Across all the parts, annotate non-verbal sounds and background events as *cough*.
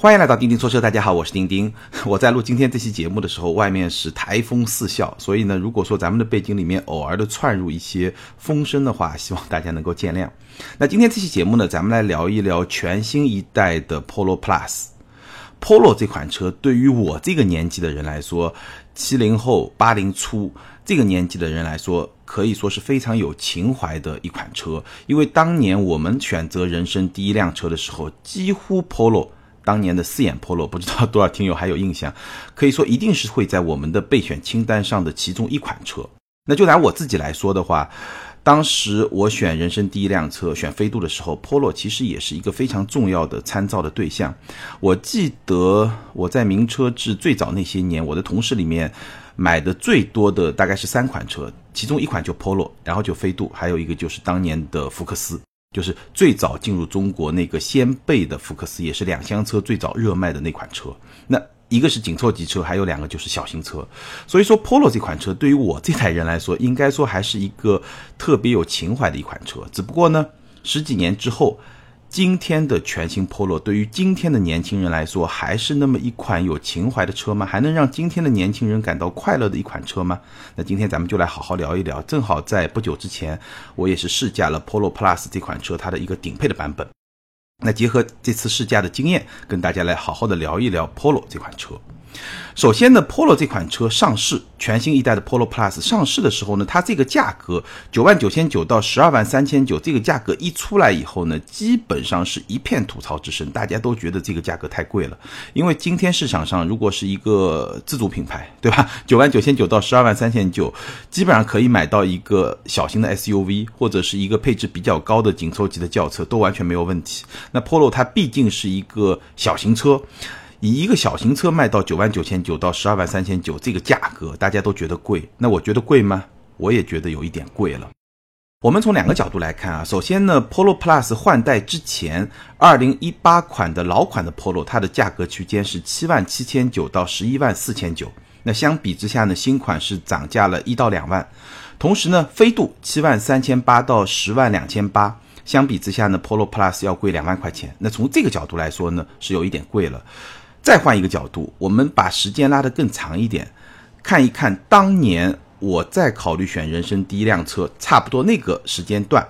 欢迎来到钉钉说车，大家好，我是钉钉。*laughs* 我在录今天这期节目的时候，外面是台风四啸，所以呢，如果说咱们的背景里面偶尔的窜入一些风声的话，希望大家能够见谅。那今天这期节目呢，咱们来聊一聊全新一代的 Polo Plus。Polo 这款车对于我这个年纪的人来说，七零后、八零初这个年纪的人来说，可以说是非常有情怀的一款车。因为当年我们选择人生第一辆车的时候，几乎 Polo。当年的四眼 Polo，不知道多少听友还有印象，可以说一定是会在我们的备选清单上的其中一款车。那就拿我自己来说的话，当时我选人生第一辆车，选飞度的时候，Polo 其实也是一个非常重要的参照的对象。我记得我在名车志最早那些年，我的同事里面买的最多的大概是三款车，其中一款就 Polo，然后就飞度，还有一个就是当年的福克斯。就是最早进入中国那个先辈的福克斯，也是两厢车最早热卖的那款车。那一个是紧凑级车，还有两个就是小型车。所以说，Polo 这款车对于我这代人来说，应该说还是一个特别有情怀的一款车。只不过呢，十几年之后。今天的全新 Polo 对于今天的年轻人来说，还是那么一款有情怀的车吗？还能让今天的年轻人感到快乐的一款车吗？那今天咱们就来好好聊一聊。正好在不久之前，我也是试驾了 Polo Plus 这款车，它的一个顶配的版本。那结合这次试驾的经验，跟大家来好好的聊一聊 Polo 这款车。首先呢，Polo 这款车上市，全新一代的 Polo Plus 上市的时候呢，它这个价格九万九千九到十二万三千九，这个价格一出来以后呢，基本上是一片吐槽之声，大家都觉得这个价格太贵了。因为今天市场上如果是一个自主品牌，对吧？九万九千九到十二万三千九，基本上可以买到一个小型的 SUV 或者是一个配置比较高的紧凑级的轿车，都完全没有问题。那 Polo 它毕竟是一个小型车。以一个小型车卖到九万九千九到十二万三千九这个价格，大家都觉得贵。那我觉得贵吗？我也觉得有一点贵了。我们从两个角度来看啊，首先呢，Polo Plus 换代之前，二零一八款的老款的 Polo，它的价格区间是七万七千九到十一万四千九。那相比之下呢，新款是涨价了一到两万。同时呢，飞度七万三千八到十万两千八，相比之下呢，Polo Plus 要贵两万块钱。那从这个角度来说呢，是有一点贵了。再换一个角度，我们把时间拉得更长一点，看一看当年我在考虑选人生第一辆车，差不多那个时间段，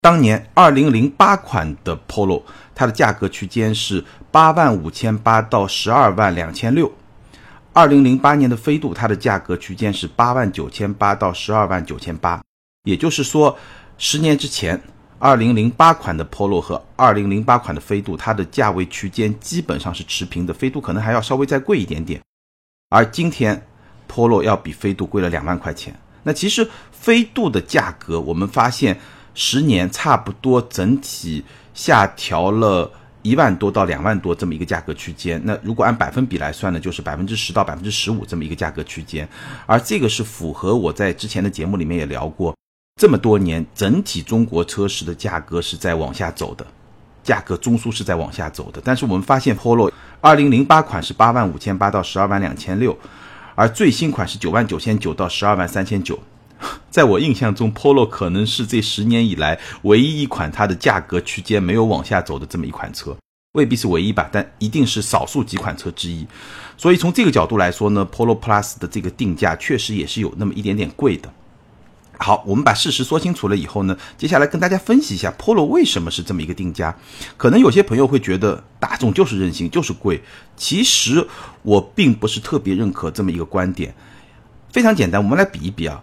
当年二零零八款的 Polo，它的价格区间是八万五千八到十二万两千六；二零零八年的飞度，它的价格区间是八万九千八到十二万九千八。也就是说，十年之前。二零零八款的 Polo 和二零零八款的飞度，它的价位区间基本上是持平的，飞度可能还要稍微再贵一点点。而今天，Polo 要比飞度贵了两万块钱。那其实飞度的价格，我们发现十年差不多整体下调了一万多到两万多这么一个价格区间。那如果按百分比来算呢，就是百分之十到百分之十五这么一个价格区间。而这个是符合我在之前的节目里面也聊过。这么多年，整体中国车市的价格是在往下走的，价格中枢是在往下走的。但是我们发现，Polo 二零零八款是八万五千八到十二万两千六，而最新款是九万九千九到十二万三千九。*laughs* 在我印象中，Polo 可能是这十年以来唯一一款它的价格区间没有往下走的这么一款车，未必是唯一吧，但一定是少数几款车之一。所以从这个角度来说呢，Polo Plus 的这个定价确实也是有那么一点点贵的。好，我们把事实说清楚了以后呢，接下来跟大家分析一下 Polo 为什么是这么一个定价。可能有些朋友会觉得大众就是任性，就是贵。其实我并不是特别认可这么一个观点。非常简单，我们来比一比啊。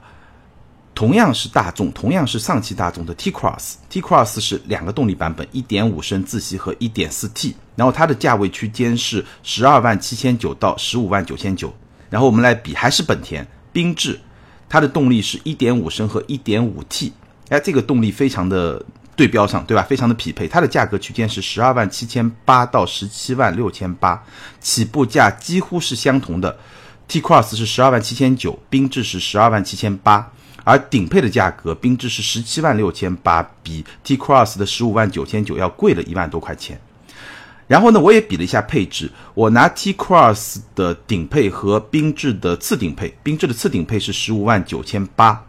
同样是大众，同样是上汽大众的 T Cross，T Cross 是两个动力版本，一点五升自吸和一点四 T，然后它的价位区间是十二万七千九到十五万九千九。然后我们来比，还是本田缤智。它的动力是1.5升和 1.5T，哎，这个动力非常的对标上，对吧？非常的匹配。它的价格区间是十二万七千八到十七万六千八，起步价几乎是相同的。T Cross 是十二万七千九，缤智是十二万七千八，而顶配的价格，缤智是十七万六千八，比 T Cross 的十五万九千九要贵了一万多块钱。然后呢，我也比了一下配置，我拿 T Cross 的顶配和缤智的次顶配，缤智的次顶配是十五万九千八，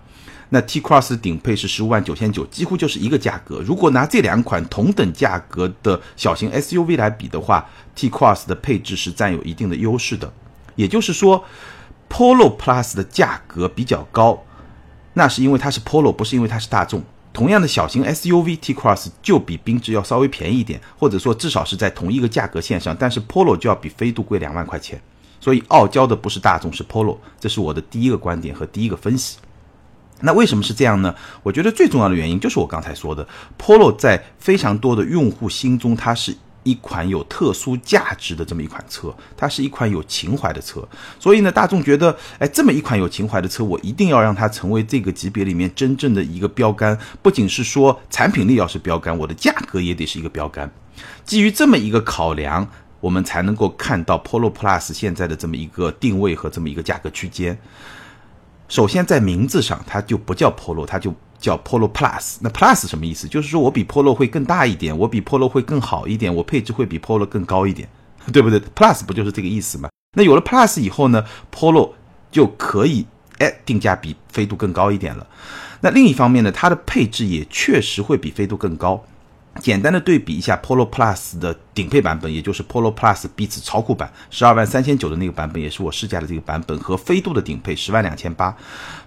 那 T Cross 的顶配是十五万九千九，几乎就是一个价格。如果拿这两款同等价格的小型 SUV 来比的话，T Cross 的配置是占有一定的优势的。也就是说，Polo Plus 的价格比较高，那是因为它是 Polo，不是因为它是大众。同样的小型 SUV T Cross 就比缤智要稍微便宜一点，或者说至少是在同一个价格线上，但是 Polo 就要比飞度贵两万块钱。所以傲娇的不是大众，是 Polo，这是我的第一个观点和第一个分析。那为什么是这样呢？我觉得最重要的原因就是我刚才说的，Polo 在非常多的用户心中，它是一款有特殊价值的这么一款车，它是一款有情怀的车。所以呢，大众觉得，哎，这么一款有情怀的车，我一定要让它成为这个级别里面真正的一个标杆。不仅是说产品力要是标杆，我的价格也得是一个标杆。基于这么一个考量，我们才能够看到 Polo Plus 现在的这么一个定位和这么一个价格区间。首先，在名字上，它就不叫 Polo，它就叫 Polo Plus。那 Plus 什么意思？就是说我比 Polo 会更大一点，我比 Polo 会更好一点，我配置会比 Polo 更高一点，*laughs* 对不对？Plus 不就是这个意思吗？那有了 Plus 以后呢，Polo 就可以哎定价比飞度更高一点了。那另一方面呢，它的配置也确实会比飞度更高。简单的对比一下 Polo Plus 的顶配版本，也就是 Polo Plus 彼此超酷版，十二万三千九的那个版本，也是我试驾的这个版本，和飞度的顶配十万两千八。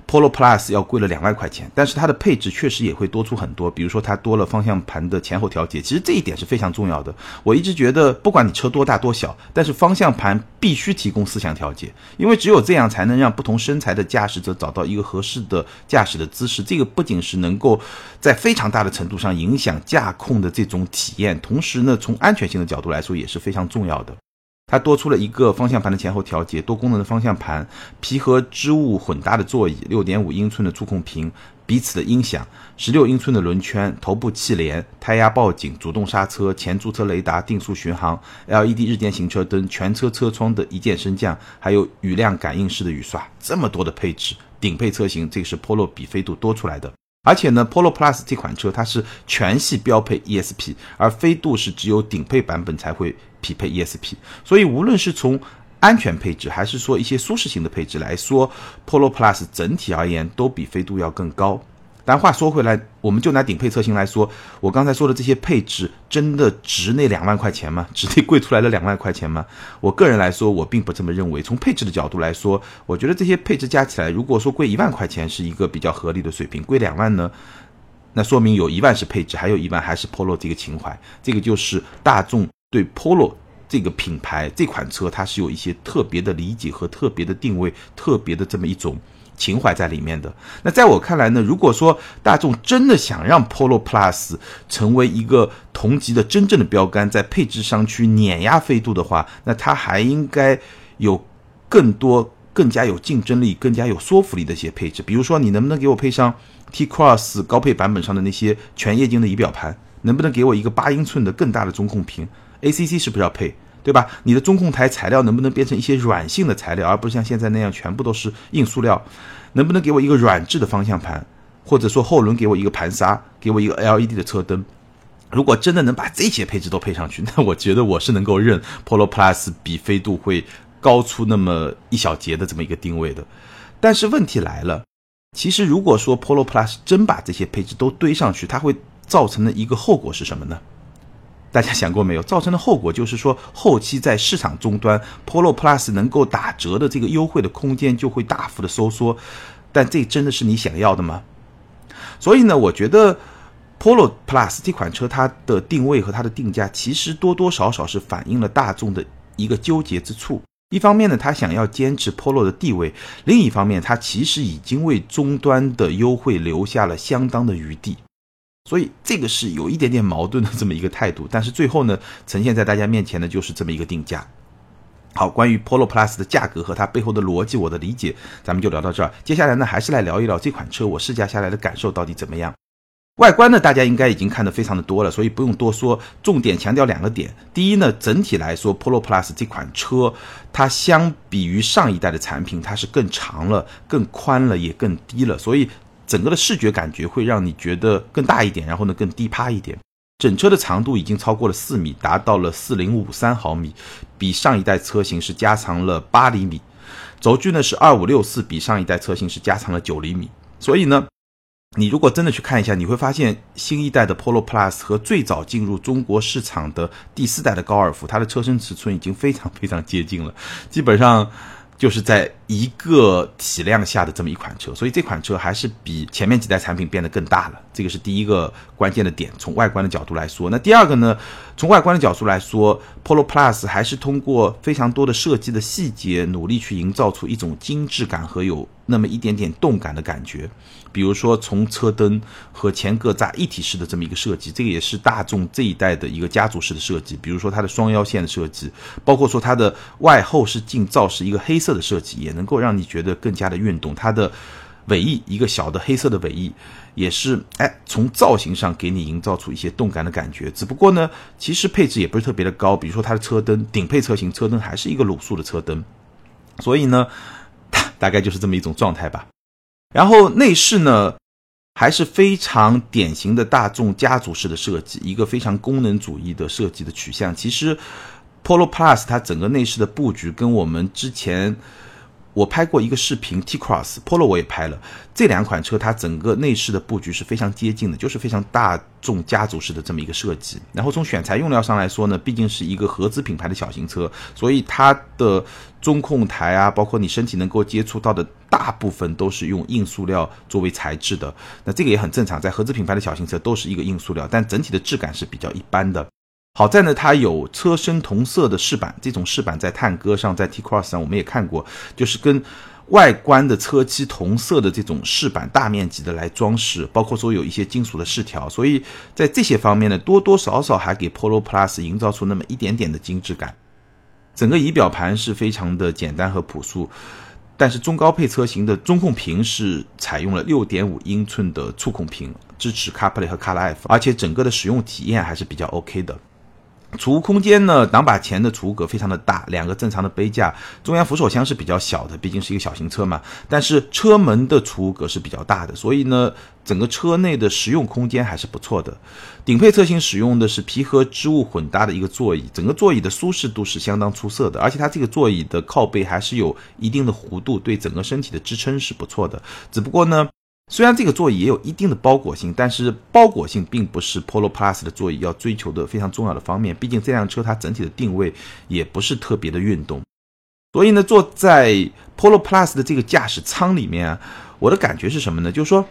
Polo Plus 要贵了两万块钱，但是它的配置确实也会多出很多，比如说它多了方向盘的前后调节，其实这一点是非常重要的。我一直觉得，不管你车多大多小，但是方向盘必须提供四向调节，因为只有这样才能让不同身材的驾驶者找到一个合适的驾驶的姿势。这个不仅是能够在非常大的程度上影响驾控的这种体验，同时呢，从安全性的角度来说也是非常重要的。它多出了一个方向盘的前后调节，多功能的方向盘，皮和织物混搭的座椅，六点五英寸的触控屏，彼此的音响，十六英寸的轮圈，头部气帘，胎压报警，主动刹车，前驻车雷达，定速巡航，LED 日间行车灯，全车车窗的一键升降，还有雨量感应式的雨刷，这么多的配置，顶配车型，这个是 Polo 比飞度多出来的。而且呢，Polo Plus 这款车它是全系标配 ESP，而飞度是只有顶配版本才会匹配 ESP。所以无论是从安全配置，还是说一些舒适性的配置来说，Polo Plus 整体而言都比飞度要更高。但话说回来，我们就拿顶配车型来说，我刚才说的这些配置真的值那两万块钱吗？*laughs* 值那贵出来的两万块钱吗？我个人来说，我并不这么认为。从配置的角度来说，我觉得这些配置加起来，如果说贵一万块钱是一个比较合理的水平，贵两万呢，那说明有一万是配置，还有一万还是 Polo 这个情怀。这个就是大众对 Polo 这个品牌这款车，它是有一些特别的理解和特别的定位，特别的这么一种。情怀在里面的。那在我看来呢，如果说大众真的想让 Polo Plus 成为一个同级的真正的标杆，在配置上去碾压飞度的话，那它还应该有更多、更加有竞争力、更加有说服力的一些配置。比如说，你能不能给我配上 T Cross 高配版本上的那些全液晶的仪表盘？能不能给我一个八英寸的更大的中控屏？ACC 是不是要配？对吧？你的中控台材料能不能变成一些软性的材料，而不是像现在那样全部都是硬塑料？能不能给我一个软质的方向盘，或者说后轮给我一个盘刹，给我一个 LED 的车灯？如果真的能把这些配置都配上去，*laughs* 那我觉得我是能够认 Polo Plus 比飞度会高出那么一小节的这么一个定位的。但是问题来了，其实如果说 Polo Plus 真把这些配置都堆上去，它会造成的一个后果是什么呢？大家想过没有？造成的后果就是说，后期在市场终端，Polo Plus 能够打折的这个优惠的空间就会大幅的收缩。但这真的是你想要的吗？所以呢，我觉得 Polo Plus 这款车它的定位和它的定价，其实多多少少是反映了大众的一个纠结之处。一方面呢，他想要坚持 Polo 的地位；另一方面，他其实已经为终端的优惠留下了相当的余地。所以这个是有一点点矛盾的这么一个态度，但是最后呢，呈现在大家面前的就是这么一个定价。好，关于 Polo Plus 的价格和它背后的逻辑，我的理解，咱们就聊到这儿。接下来呢，还是来聊一聊这款车我试驾下来的感受到底怎么样。外观呢，大家应该已经看得非常的多了，所以不用多说。重点强调两个点：第一呢，整体来说，Polo Plus 这款车，它相比于上一代的产品，它是更长了、更宽了，也更低了，所以。整个的视觉感觉会让你觉得更大一点，然后呢更低趴一点。整车的长度已经超过了四米，达到了四零五三毫米，比上一代车型是加长了八厘米。轴距呢是二五六四，比上一代车型是加长了九厘米。所以呢，你如果真的去看一下，你会发现新一代的 Polo Plus 和最早进入中国市场的第四代的高尔夫，它的车身尺寸已经非常非常接近了，基本上。就是在一个体量下的这么一款车，所以这款车还是比前面几代产品变得更大了，这个是第一个关键的点。从外观的角度来说，那第二个呢？从外观的角度来说，Polo Plus 还是通过非常多的设计的细节，努力去营造出一种精致感和有那么一点点动感的感觉。比如说，从车灯和前格栅一体式的这么一个设计，这个也是大众这一代的一个家族式的设计。比如说它的双腰线的设计，包括说它的外后视镜罩是一个黑色的设计，也能够让你觉得更加的运动。它的尾翼一个小的黑色的尾翼，也是哎从造型上给你营造出一些动感的感觉。只不过呢，其实配置也不是特别的高。比如说它的车灯，顶配车型车灯还是一个卤素的车灯，所以呢，大概就是这么一种状态吧。然后内饰呢，还是非常典型的大众家族式的设计，一个非常功能主义的设计的取向。其实，Polo Plus 它整个内饰的布局跟我们之前。我拍过一个视频，T Cross Polo 我也拍了，这两款车它整个内饰的布局是非常接近的，就是非常大众家族式的这么一个设计。然后从选材用料上来说呢，毕竟是一个合资品牌的小型车，所以它的中控台啊，包括你身体能够接触到的大部分都是用硬塑料作为材质的。那这个也很正常，在合资品牌的小型车都是一个硬塑料，但整体的质感是比较一般的。好在呢，它有车身同色的饰板，这种饰板在探戈上，在 T Cross 上我们也看过，就是跟外观的车漆同色的这种饰板，大面积的来装饰，包括说有一些金属的饰条，所以在这些方面呢，多多少少还给 Polo Plus 营造出那么一点点的精致感。整个仪表盘是非常的简单和朴素，但是中高配车型的中控屏是采用了六点五英寸的触控屏，支持 CarPlay 和 CarLife，而且整个的使用体验还是比较 OK 的。储物空间呢？挡把前的储物格非常的大，两个正常的杯架，中央扶手箱是比较小的，毕竟是一个小型车嘛。但是车门的储物格是比较大的，所以呢，整个车内的实用空间还是不错的。顶配车型使用的是皮和织物混搭的一个座椅，整个座椅的舒适度是相当出色的，而且它这个座椅的靠背还是有一定的弧度，对整个身体的支撑是不错的。只不过呢。虽然这个座椅也有一定的包裹性，但是包裹性并不是 Polo Plus 的座椅要追求的非常重要的方面。毕竟这辆车它整体的定位也不是特别的运动，所以呢，坐在 Polo Plus 的这个驾驶舱里面啊，我的感觉是什么呢？就是说。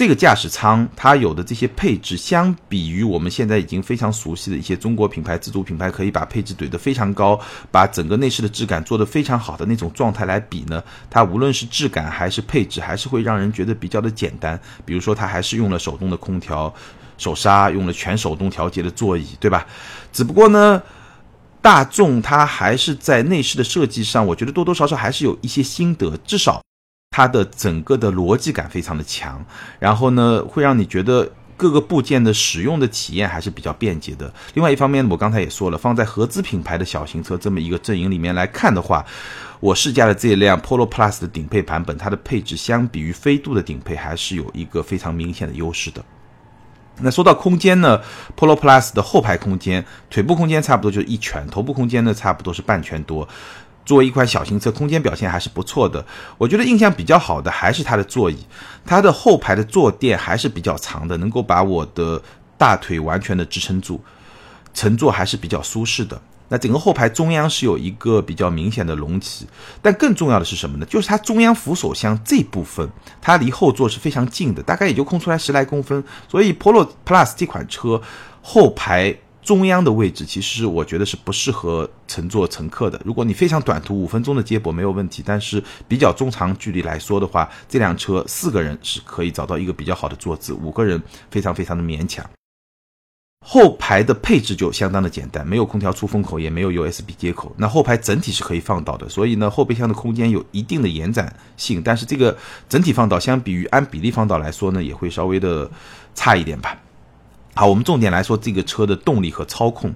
这个驾驶舱它有的这些配置，相比于我们现在已经非常熟悉的一些中国品牌、自主品牌，可以把配置怼得非常高，把整个内饰的质感做得非常好的那种状态来比呢，它无论是质感还是配置，还是会让人觉得比较的简单。比如说，它还是用了手动的空调、手刹，用了全手动调节的座椅，对吧？只不过呢，大众它还是在内饰的设计上，我觉得多多少少还是有一些心得，至少。它的整个的逻辑感非常的强，然后呢，会让你觉得各个部件的使用的体验还是比较便捷的。另外一方面，我刚才也说了，放在合资品牌的小型车这么一个阵营里面来看的话，我试驾的这一辆 Polo Plus 的顶配版本，它的配置相比于飞度的顶配还是有一个非常明显的优势的。那说到空间呢，Polo Plus 的后排空间，腿部空间差不多就是一拳，头部空间呢差不多是半拳多。作为一款小型车，空间表现还是不错的。我觉得印象比较好的还是它的座椅，它的后排的坐垫还是比较长的，能够把我的大腿完全的支撑住，乘坐还是比较舒适的。那整个后排中央是有一个比较明显的隆起，但更重要的是什么呢？就是它中央扶手箱这部分，它离后座是非常近的，大概也就空出来十来公分。所以 Polo Plus 这款车后排。中央的位置其实我觉得是不适合乘坐乘客的。如果你非常短途五分钟的接驳没有问题，但是比较中长距离来说的话，这辆车四个人是可以找到一个比较好的坐姿，五个人非常非常的勉强。后排的配置就相当的简单，没有空调出风口，也没有 USB 接口。那后排整体是可以放倒的，所以呢后备箱的空间有一定的延展性，但是这个整体放倒相比于按比例放倒来说呢，也会稍微的差一点吧。好，我们重点来说这个车的动力和操控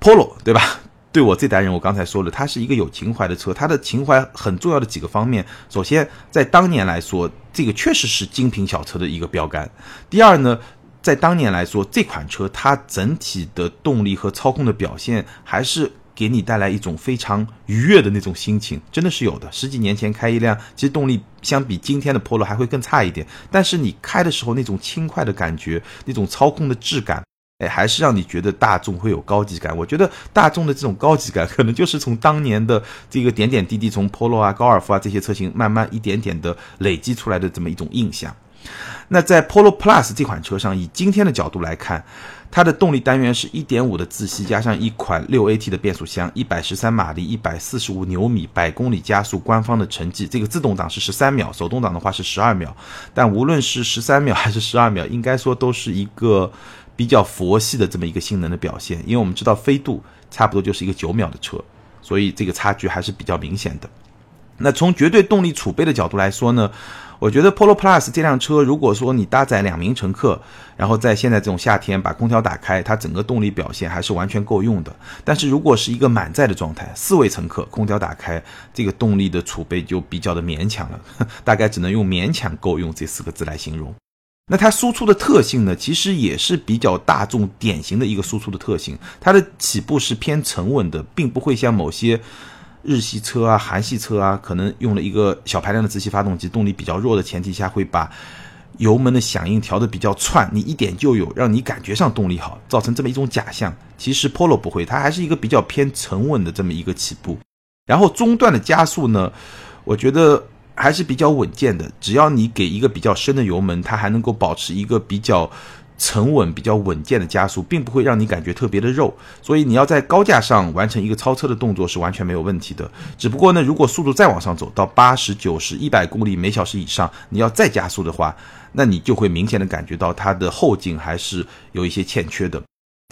，Polo 对吧？对我这代人，我刚才说了，它是一个有情怀的车，它的情怀很重要的几个方面。首先，在当年来说，这个确实是精品小车的一个标杆。第二呢，在当年来说，这款车它整体的动力和操控的表现还是给你带来一种非常愉悦的那种心情，真的是有的。十几年前开一辆，其实动力相比今天的 Polo 还会更差一点，但是你开的时候那种轻快的感觉，那种操控的质感，哎，还是让你觉得大众会有高级感。我觉得大众的这种高级感，*laughs* 可能就是从当年的这个点点滴滴，从 Polo 啊、高尔夫啊这些车型，慢慢一点点的累积出来的这么一种印象。那在 Polo Plus 这款车上，以今天的角度来看，它的动力单元是1.5的自吸，加上一款 6AT 的变速箱，113马力，145牛米，百公里加速，官方的成绩，这个自动挡是13秒，手动挡的话是12秒。但无论是13 *laughs* 秒还是12秒，应该说都是一个比较佛系的这么一个性能的表现，因为我们知道飞度差不多就是一个9秒的车，所以这个差距还是比较明显的。那从绝对动力储备的角度来说呢？我觉得 Polo Plus 这辆车，如果说你搭载两名乘客，然后在现在这种夏天把空调打开，它整个动力表现还是完全够用的。但是如果是一个满载的状态，四位乘客，空调打开，这个动力的储备就比较的勉强了，*laughs* 大概只能用勉强够用这四个字来形容。那它输出的特性呢，其实也是比较大众典型的一个输出的特性，它的起步是偏沉稳的，并不会像某些。日系车啊，韩系车啊，可能用了一个小排量的自吸发动机，动力比较弱的前提下，会把油门的响应调得比较窜，你一点就有，让你感觉上动力好，造成这么一种假象。其实 Polo 不会，它还是一个比较偏沉稳的这么一个起步。然后中段的加速呢，我觉得还是比较稳健的，只要你给一个比较深的油门，它还能够保持一个比较。沉稳、比较稳健的加速，并不会让你感觉特别的肉，所以你要在高架上完成一个超车的动作是完全没有问题的。只不过呢，如果速度再往上走到八十九十、一百公里每小时以上，你要再加速的话，那你就会明显的感觉到它的后劲还是有一些欠缺的。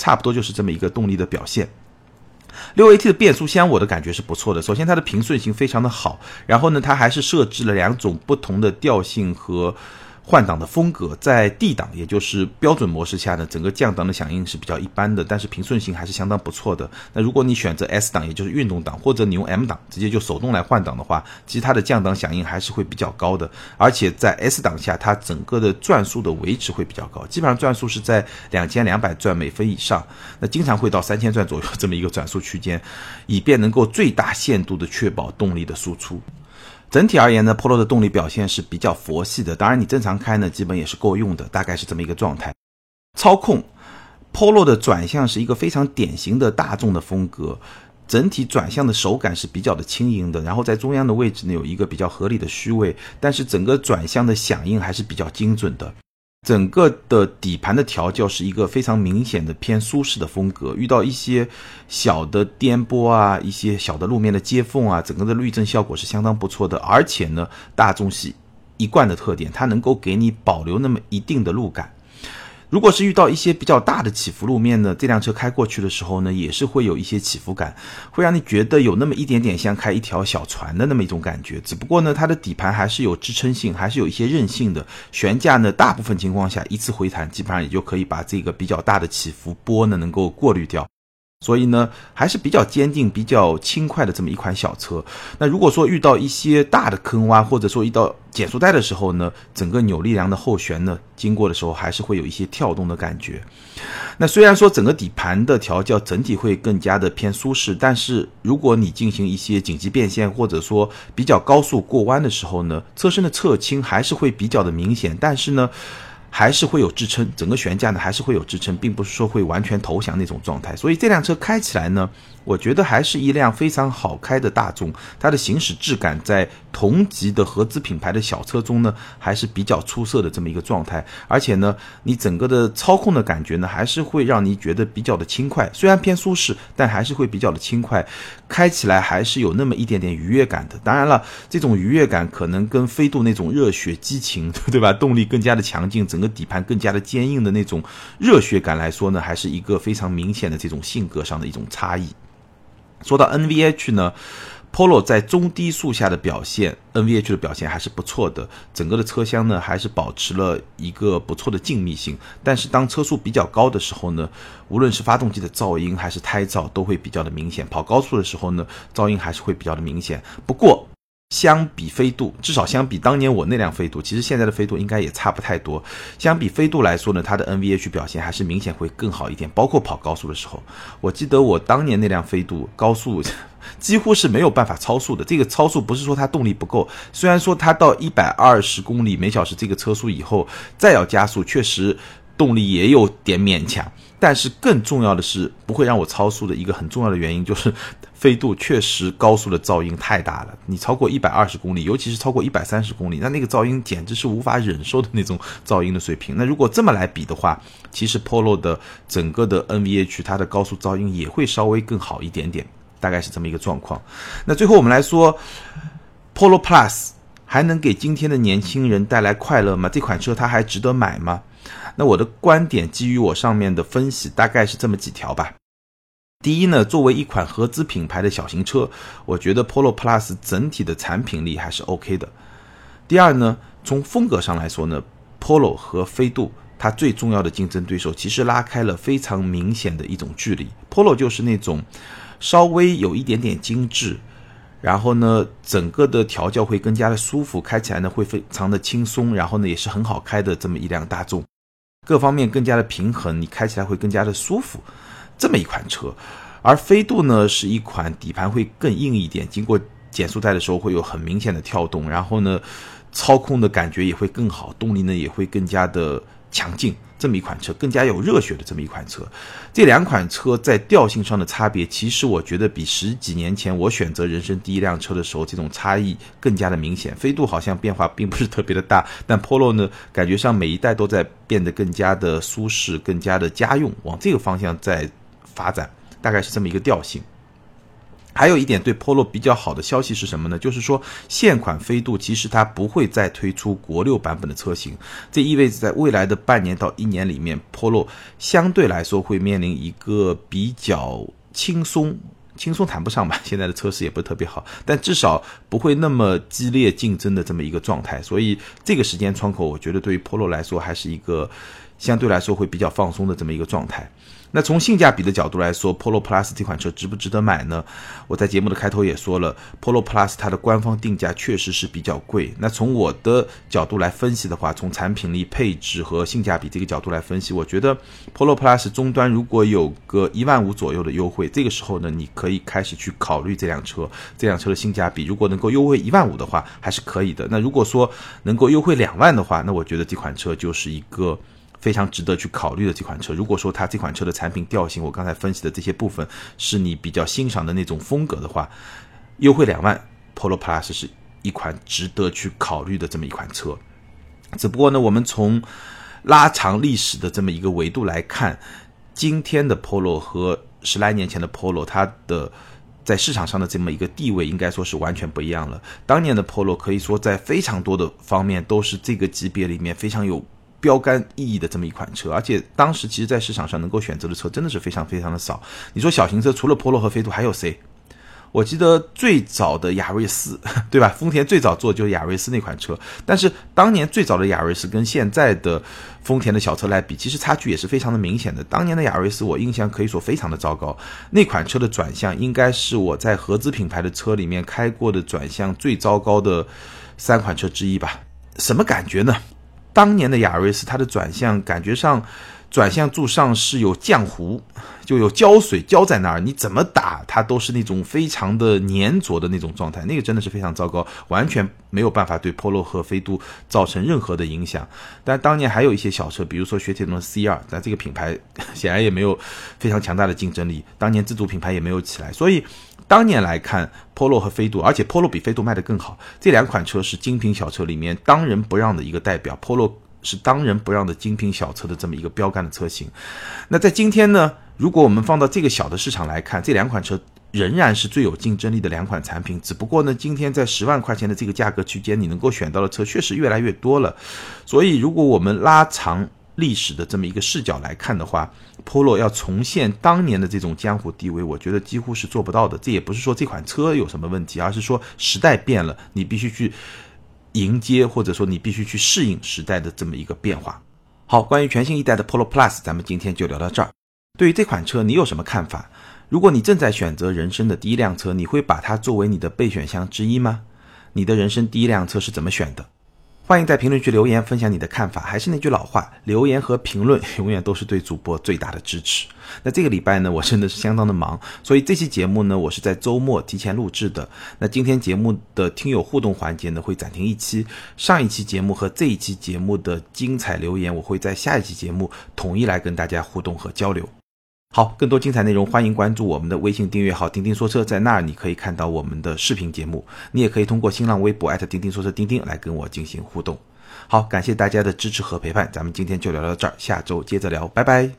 差不多就是这么一个动力的表现。六 AT 的变速箱，我的感觉是不错的。首先，它的平顺性非常的好，然后呢，它还是设置了两种不同的调性和。换挡的风格，在 D 档，也就是标准模式下呢，整个降档的响应是比较一般的，但是平顺性还是相当不错的。那如果你选择 S 档，也就是运动档，或者你用 M 档，直接就手动来换挡的话，其实它的降档响应还是会比较高的。而且在 S 档下，它整个的转速的维持会比较高，基本上转速是在两千两百转每分以上，那经常会到三千转左右这么一个转速区间，以便能够最大限度的确保动力的输出。整体而言呢，Polo 的动力表现是比较佛系的。当然，你正常开呢，基本也是够用的，大概是这么一个状态。操控，Polo 的转向是一个非常典型的大众的风格，整体转向的手感是比较的轻盈的。然后在中央的位置呢，有一个比较合理的虚位，但是整个转向的响应还是比较精准的。整个的底盘的调教是一个非常明显的偏舒适的风格，遇到一些小的颠簸啊，一些小的路面的接缝啊，整个的滤震效果是相当不错的。而且呢，大众系一贯的特点，它能够给你保留那么一定的路感。如果是遇到一些比较大的起伏路面呢，这辆车开过去的时候呢，也是会有一些起伏感，会让你觉得有那么一点点像开一条小船的那么一种感觉。只不过呢，它的底盘还是有支撑性，还是有一些韧性的。悬架呢，大部分情况下一次回弹，基本上也就可以把这个比较大的起伏波呢能够过滤掉。所以呢，还是比较坚定、比较轻快的这么一款小车。那如果说遇到一些大的坑洼，或者说遇到减速带的时候呢，整个扭力梁的后悬呢，经过的时候还是会有一些跳动的感觉。那虽然说整个底盘的调教整体会更加的偏舒适，但是如果你进行一些紧急变线，或者说比较高速过弯的时候呢，车身的侧倾还是会比较的明显。但是呢。还是会有支撑，整个悬架呢还是会有支撑，并不是说会完全投降那种状态。所以这辆车开起来呢，我觉得还是一辆非常好开的大众。它的行驶质感在同级的合资品牌的小车中呢，还是比较出色的这么一个状态。而且呢，你整个的操控的感觉呢，还是会让你觉得比较的轻快。虽然偏舒适，但还是会比较的轻快，开起来还是有那么一点点愉悦感的。当然了，这种愉悦感可能跟飞度那种热血激情，对吧？动力更加的强劲，整整个底盘更加的坚硬的那种热血感来说呢，还是一个非常明显的这种性格上的一种差异。说到 NVH 呢，Polo 在中低速下的表现，NVH 的表现还是不错的。整个的车厢呢，还是保持了一个不错的静谧性。但是当车速比较高的时候呢，无论是发动机的噪音还是胎噪，都会比较的明显。跑高速的时候呢，噪音还是会比较的明显。不过，相比飞度，至少相比当年我那辆飞度，其实现在的飞度应该也差不太多。相比飞度来说呢，它的 NVH 表现还是明显会更好一点，包括跑高速的时候。我记得我当年那辆飞度高速 *laughs* 几乎是没有办法超速的。这个超速不是说它动力不够，虽然说它到一百二十公里每小时这个车速以后再要加速，确实动力也有点勉强。但是更重要的是，不会让我超速的一个很重要的原因就是。飞度确实高速的噪音太大了，你超过一百二十公里，尤其是超过一百三十公里，那那个噪音简直是无法忍受的那种噪音的水平。那如果这么来比的话，其实 Polo 的整个的 NVH 它的高速噪音也会稍微更好一点点，大概是这么一个状况。那最后我们来说，Polo Plus 还能给今天的年轻人带来快乐吗？这款车它还值得买吗？那我的观点基于我上面的分析，大概是这么几条吧。第一呢，作为一款合资品牌的小型车，我觉得 Polo Plus 整体的产品力还是 OK 的。第二呢，从风格上来说呢，Polo 和飞度它最重要的竞争对手其实拉开了非常明显的一种距离。Polo 就是那种稍微有一点点精致，然后呢，整个的调教会更加的舒服，开起来呢会非常的轻松，然后呢也是很好开的这么一辆大众，各方面更加的平衡，你开起来会更加的舒服。这么一款车，而飞度呢是一款底盘会更硬一点，经过减速带的时候会有很明显的跳动，然后呢，操控的感觉也会更好，动力呢也会更加的强劲。这么一款车更加有热血的这么一款车，这两款车在调性上的差别，其实我觉得比十几年前我选择人生第一辆车的时候这种差异更加的明显。飞度好像变化并不是特别的大，但 Polo 呢，感觉上每一代都在变得更加的舒适，更加的家用，往这个方向在。发展大概是这么一个调性。还有一点对 Polo 比较好的消息是什么呢？就是说现款飞度其实它不会再推出国六版本的车型，这意味着在未来的半年到一年里面，Polo 相对来说会面临一个比较轻松，轻松谈不上吧，现在的车市也不是特别好，但至少不会那么激烈竞争的这么一个状态。所以这个时间窗口，我觉得对于 Polo 来说还是一个相对来说会比较放松的这么一个状态。那从性价比的角度来说，Polo Plus 这款车值不值得买呢？我在节目的开头也说了，Polo Plus 它的官方定价确实是比较贵。那从我的角度来分析的话，从产品力、配置和性价比这个角度来分析，我觉得 Polo Plus 终端如果有个一万五左右的优惠，这个时候呢，你可以开始去考虑这辆车。这辆车的性价比如果能够优惠一万五的话，还是可以的。那如果说能够优惠两万的话，那我觉得这款车就是一个。非常值得去考虑的这款车。如果说它这款车的产品调性，我刚才分析的这些部分是你比较欣赏的那种风格的话，优惠两万，Polo Plus 是一款值得去考虑的这么一款车。只不过呢，我们从拉长历史的这么一个维度来看，今天的 Polo 和十来年前的 Polo，它的在市场上的这么一个地位，应该说是完全不一样了。当年的 Polo 可以说在非常多的方面都是这个级别里面非常有。标杆意义的这么一款车，而且当时其实，在市场上能够选择的车真的是非常非常的少。你说小型车除了 Polo 和飞度还有谁？我记得最早的雅瑞斯，*laughs* 对吧？丰田最早做就是雅瑞斯那款车，但是当年最早的雅瑞斯跟现在的丰田的小车来比，其实差距也是非常的明显的。当年的雅瑞斯，我印象可以说非常的糟糕。那款车的转向应该是我在合资品牌的车里面开过的转向最糟糕的三款车之一吧？什么感觉呢？当年的雅瑞斯，它的转向感觉上，转向柱上是有浆糊，就有胶水胶在那儿，你怎么打它都是那种非常的粘着的那种状态，那个真的是非常糟糕，完全没有办法对 Polo 和飞度造成任何的影响。但当年还有一些小车，比如说雪铁龙 C 二，但这个品牌显然也没有非常强大的竞争力，当年自主品牌也没有起来，所以。当年来看，Polo 和飞度，而且 Polo 比飞度卖得更好。这两款车是精品小车里面当仁不让的一个代表，Polo 是当仁不让的精品小车的这么一个标杆的车型。那在今天呢，如果我们放到这个小的市场来看，这两款车仍然是最有竞争力的两款产品。只不过呢，今天在十万块钱的这个价格区间，你能够选到的车确实越来越多了。所以，如果我们拉长，历史的这么一个视角来看的话，Polo 要重现当年的这种江湖地位，我觉得几乎是做不到的。这也不是说这款车有什么问题，而是说时代变了，你必须去迎接，或者说你必须去适应时代的这么一个变化。好，关于全新一代的 Polo Plus，咱们今天就聊到这儿。对于这款车，你有什么看法？如果你正在选择人生的第一辆车，你会把它作为你的备选项之一吗？你的人生第一辆车是怎么选的？欢迎在评论区留言分享你的看法。还是那句老话，留言和评论永远都是对主播最大的支持。那这个礼拜呢，我真的是相当的忙，所以这期节目呢，我是在周末提前录制的。那今天节目的听友互动环节呢，会暂停一期。上一期节目和这一期节目的精彩留言，我会在下一期节目统一来跟大家互动和交流。好，更多精彩内容，欢迎关注我们的微信订阅号“钉钉说车”，在那儿你可以看到我们的视频节目。你也可以通过新浪微博钉钉说车钉钉来跟我进行互动。好，感谢大家的支持和陪伴，咱们今天就聊到这儿，下周接着聊，拜拜。